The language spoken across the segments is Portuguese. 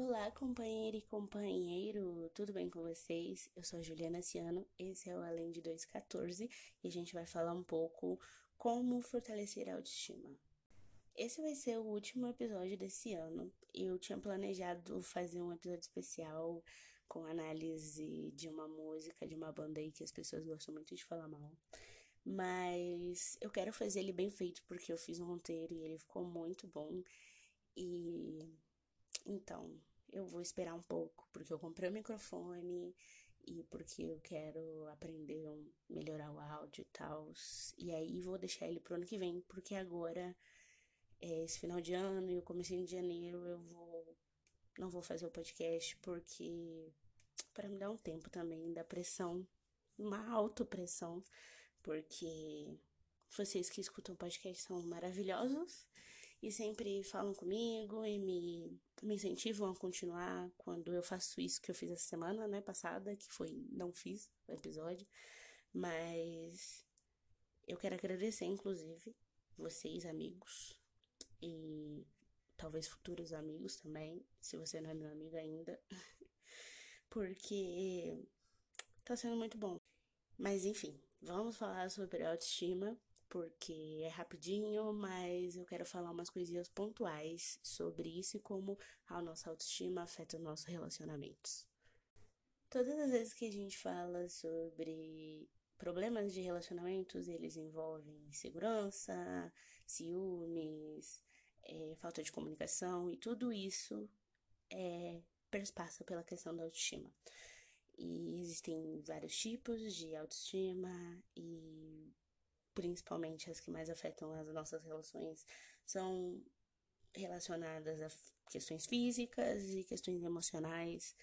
Olá, companheira e companheiro, tudo bem com vocês? Eu sou a Juliana Ciano, esse é o Além de 214 e a gente vai falar um pouco como fortalecer a autoestima. Esse vai ser o último episódio desse ano. Eu tinha planejado fazer um episódio especial com análise de uma música de uma banda aí que as pessoas gostam muito de falar mal. Mas eu quero fazer ele bem feito porque eu fiz um roteiro e ele ficou muito bom. E então, eu vou esperar um pouco, porque eu comprei o microfone e porque eu quero aprender a melhorar o áudio e tal. E aí vou deixar ele pro ano que vem, porque agora, é, esse final de ano e o começo de janeiro, eu vou. Não vou fazer o podcast, porque. para me dar um tempo também da pressão, uma autopressão, porque vocês que escutam podcast são maravilhosos e sempre falam comigo e me, me incentivam a continuar quando eu faço isso que eu fiz essa semana, né, passada, que foi não fiz o episódio, mas eu quero agradecer, inclusive, vocês, amigos, e talvez futuros amigos também, se você não é meu amigo ainda, porque tá sendo muito bom. Mas enfim, vamos falar sobre autoestima porque é rapidinho, mas eu quero falar umas coisinhas pontuais sobre isso e como a nossa autoestima afeta os nossos relacionamentos. Todas as vezes que a gente fala sobre problemas de relacionamentos, eles envolvem insegurança, ciúmes, é, falta de comunicação e tudo isso é, perspassa pela questão da autoestima. E existem vários tipos de autoestima e principalmente as que mais afetam as nossas relações, são relacionadas a questões físicas e questões emocionais,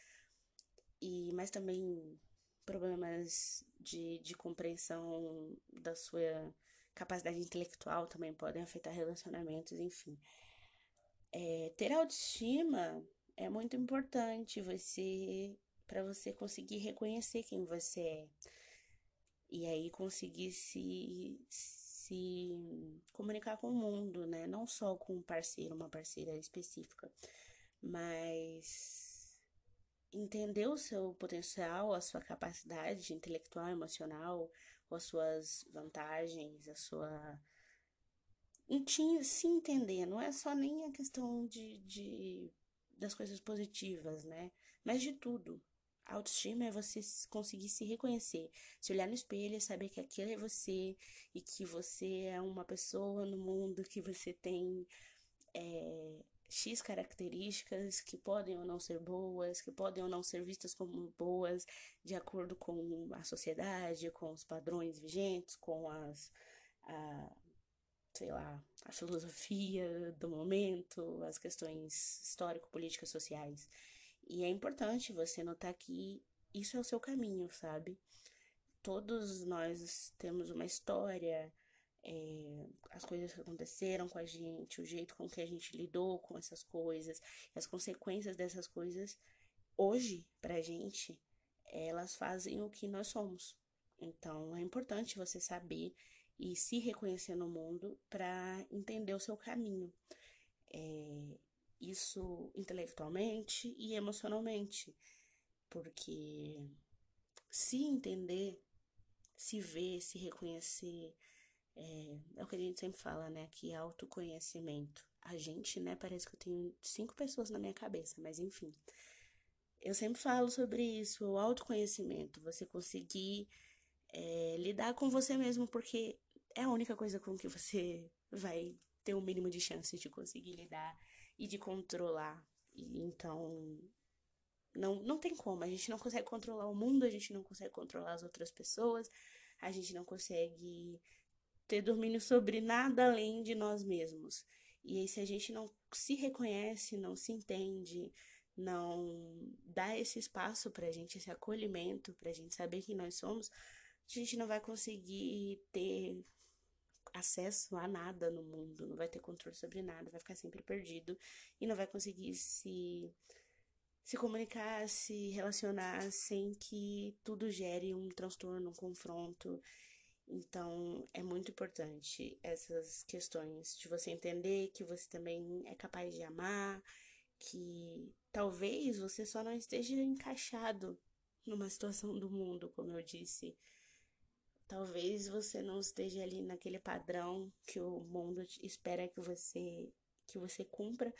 e mas também problemas de, de compreensão da sua capacidade intelectual também podem afetar relacionamentos, enfim. É, ter autoestima é muito importante você para você conseguir reconhecer quem você é e aí conseguir se, se comunicar com o mundo, né? Não só com um parceiro, uma parceira específica, mas entender o seu potencial, a sua capacidade intelectual, emocional, as suas vantagens, a sua. Se entender, não é só nem a questão de, de das coisas positivas, né? Mas de tudo. Autoestima é você conseguir se reconhecer, se olhar no espelho e saber que aquilo é você e que você é uma pessoa no mundo, que você tem é, X características que podem ou não ser boas, que podem ou não ser vistas como boas de acordo com a sociedade, com os padrões vigentes, com as. A, sei lá, a filosofia do momento, as questões histórico-políticas sociais. E é importante você notar que isso é o seu caminho, sabe? Todos nós temos uma história, é, as coisas que aconteceram com a gente, o jeito com que a gente lidou com essas coisas, as consequências dessas coisas, hoje, pra gente, elas fazem o que nós somos. Então, é importante você saber e se reconhecer no mundo para entender o seu caminho. É, isso intelectualmente e emocionalmente. Porque se entender, se ver, se reconhecer, é, é, o que a gente sempre fala, né? Que autoconhecimento. A gente, né? Parece que eu tenho cinco pessoas na minha cabeça, mas enfim. Eu sempre falo sobre isso, o autoconhecimento. Você conseguir é, lidar com você mesmo, porque é a única coisa com que você vai ter o um mínimo de chance de conseguir lidar e de controlar. E então não, não tem como, a gente não consegue controlar o mundo, a gente não consegue controlar as outras pessoas, a gente não consegue ter domínio sobre nada além de nós mesmos. E aí, se a gente não se reconhece, não se entende, não dá esse espaço pra gente, esse acolhimento, pra gente saber quem nós somos, a gente não vai conseguir ter acesso a nada no mundo, não vai ter controle sobre nada, vai ficar sempre perdido e não vai conseguir se se comunicar, se relacionar sem que tudo gere um transtorno, um confronto. Então, é muito importante essas questões de você entender que você também é capaz de amar, que talvez você só não esteja encaixado numa situação do mundo, como eu disse. Talvez você não esteja ali naquele padrão que o mundo espera que você que você cumpra,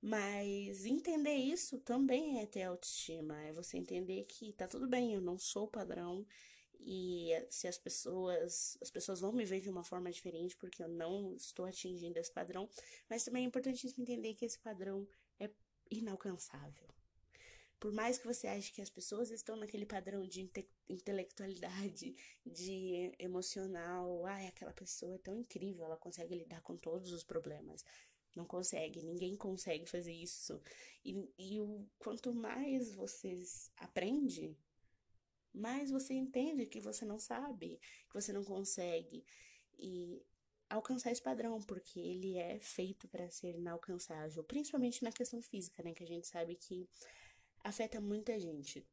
mas entender isso também é ter autoestima, é você entender que tá tudo bem, eu não sou padrão e se as pessoas, as pessoas vão me ver de uma forma diferente porque eu não estou atingindo esse padrão, mas também é importantíssimo entender que esse padrão é inalcançável. Por mais que você ache que as pessoas estão naquele padrão de inte intelectualidade, de emocional, ai, aquela pessoa é tão incrível, ela consegue lidar com todos os problemas. Não consegue, ninguém consegue fazer isso. E, e o quanto mais você aprende, mais você entende que você não sabe, que você não consegue. E alcançar esse padrão, porque ele é feito para ser inalcançável, principalmente na questão física, né? Que a gente sabe que afeta muita gente.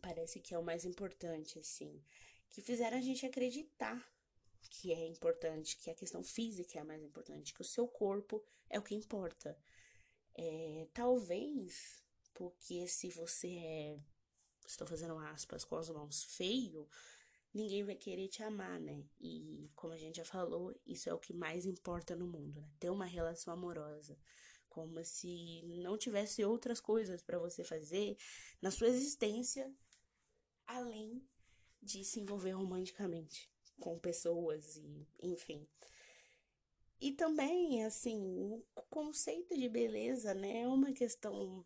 Parece que é o mais importante, assim. Que fizeram a gente acreditar que é importante, que a questão física é a mais importante, que o seu corpo é o que importa. É, talvez porque se você é, estou fazendo aspas com as mãos, feio, ninguém vai querer te amar, né? E como a gente já falou, isso é o que mais importa no mundo, né? Ter uma relação amorosa como se não tivesse outras coisas para você fazer na sua existência além de se envolver romanticamente com pessoas e enfim. E também, assim, o conceito de beleza, né, é uma questão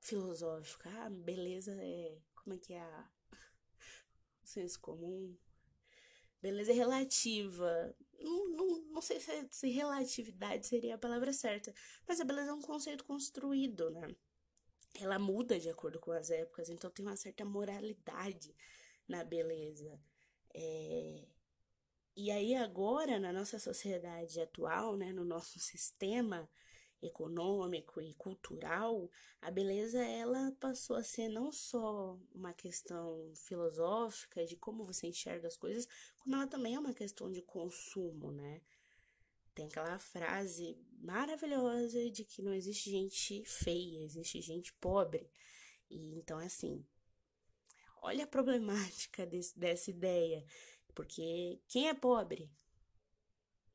filosófica. Ah, beleza é, como é que é o senso comum? Beleza é relativa. Não, não, não sei se, se relatividade seria a palavra certa, mas a beleza é um conceito construído, né? Ela muda de acordo com as épocas, então tem uma certa moralidade na beleza. É... E aí agora, na nossa sociedade atual, né, no nosso sistema econômico e cultural, a beleza ela passou a ser não só uma questão filosófica de como você enxerga as coisas, como ela também é uma questão de consumo, né? Tem aquela frase maravilhosa de que não existe gente feia, existe gente pobre. E então, assim, olha a problemática desse, dessa ideia. Porque quem é pobre?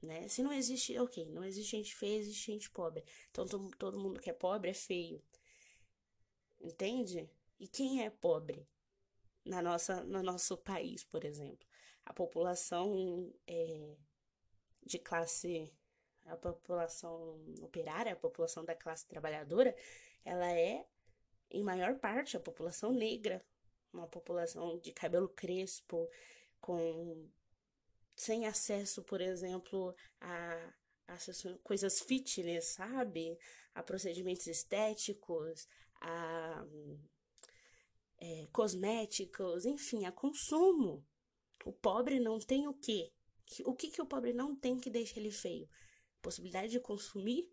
né? Se não existe, ok, não existe gente feia, existe gente pobre. Então todo, todo mundo que é pobre é feio. Entende? E quem é pobre na nossa, no nosso país, por exemplo? A população é, de classe, a população operária, a população da classe trabalhadora, ela é, em maior parte, a população negra, uma população de cabelo crespo, com sem acesso, por exemplo, a, a coisas fitness, sabe? A procedimentos estéticos, a é, cosméticos, enfim, a consumo. O pobre não tem o quê? O que, que o pobre não tem que deixa ele feio? Possibilidade de consumir?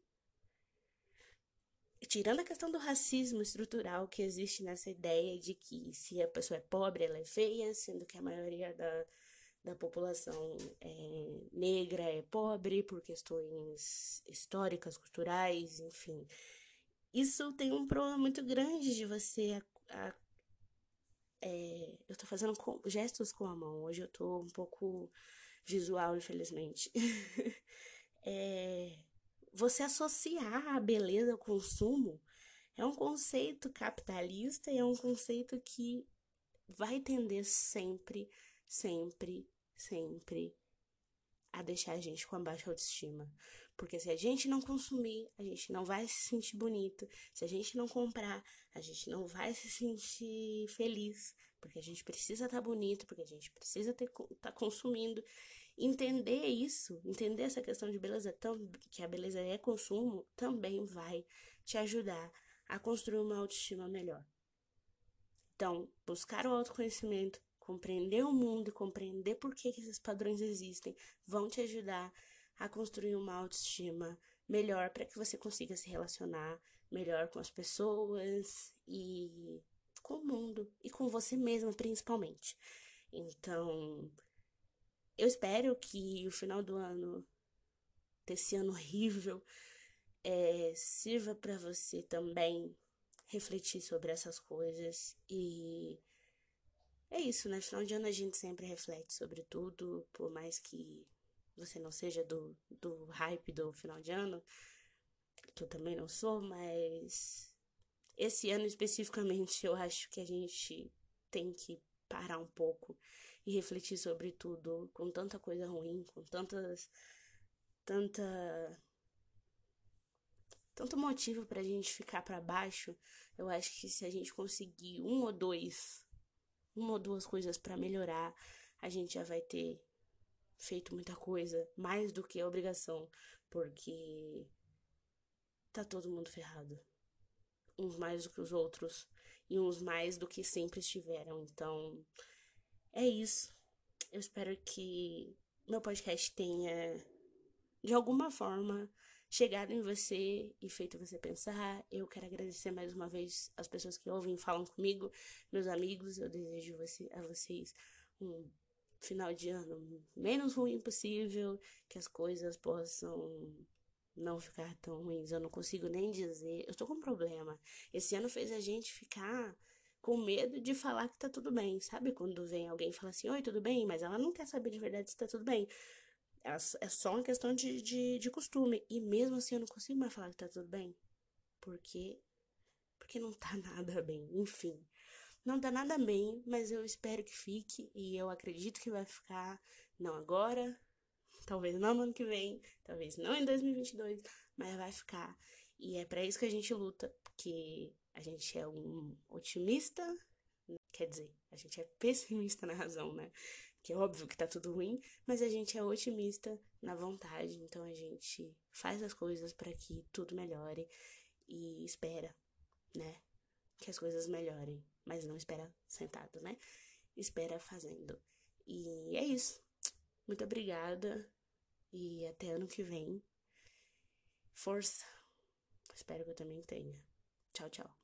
Tirando a questão do racismo estrutural que existe nessa ideia de que se a pessoa é pobre, ela é feia, sendo que a maioria da, da população é, negra é pobre por questões históricas, culturais, enfim. Isso tem um problema muito grande de você. A, a, é, eu tô fazendo gestos com a mão, hoje eu tô um pouco visual, infelizmente. é, você associar a beleza ao consumo é um conceito capitalista e é um conceito que vai tender sempre sempre, sempre a deixar a gente com a baixa autoestima. Porque se a gente não consumir, a gente não vai se sentir bonito. Se a gente não comprar, a gente não vai se sentir feliz. Porque a gente precisa estar tá bonito, porque a gente precisa estar tá consumindo. Entender isso, entender essa questão de beleza, que a beleza é consumo, também vai te ajudar a construir uma autoestima melhor. Então, buscar o autoconhecimento, compreender o mundo e compreender por que, esses padrões existem vão te ajudar a construir uma autoestima melhor para que você consiga se relacionar melhor com as pessoas e com o mundo e com você mesma principalmente. Então, eu espero que o final do ano desse ano horrível é, sirva para você também refletir sobre essas coisas e é isso, né? Final de ano a gente sempre reflete sobre tudo, por mais que você não seja do, do hype do final de ano, que eu também não sou, mas esse ano especificamente eu acho que a gente tem que parar um pouco e refletir sobre tudo, com tanta coisa ruim, com tantas. tanta. tanto motivo pra gente ficar para baixo. Eu acho que se a gente conseguir um ou dois, uma ou duas coisas para melhorar, a gente já vai ter feito muita coisa, mais do que a obrigação, porque tá todo mundo ferrado. Uns mais do que os outros e uns mais do que sempre estiveram. Então, é isso. Eu espero que meu podcast tenha, de alguma forma, chegado em você e feito você pensar. Eu quero agradecer mais uma vez as pessoas que ouvem e falam comigo, meus amigos. Eu desejo você, a vocês um final de ano menos ruim possível, que as coisas possam não ficar tão ruins. Eu não consigo nem dizer. Eu tô com um problema. Esse ano fez a gente ficar com medo de falar que tá tudo bem. Sabe quando vem alguém e fala assim: Oi, tudo bem? Mas ela não quer saber de verdade se tá tudo bem. É só uma questão de, de, de costume. E mesmo assim eu não consigo mais falar que tá tudo bem. Porque. Porque não tá nada bem. Enfim. Não tá nada bem, mas eu espero que fique. E eu acredito que vai ficar. Não agora, Talvez não no ano que vem, talvez não em 2022, mas vai ficar. E é para isso que a gente luta, porque a gente é um otimista, quer dizer, a gente é pessimista na razão, né? Que é óbvio que tá tudo ruim, mas a gente é otimista na vontade, então a gente faz as coisas para que tudo melhore e espera, né? Que as coisas melhorem, mas não espera sentado, né? Espera fazendo. E é isso. Muito obrigada e até ano que vem. Força. Espero que eu também tenha. Tchau, tchau.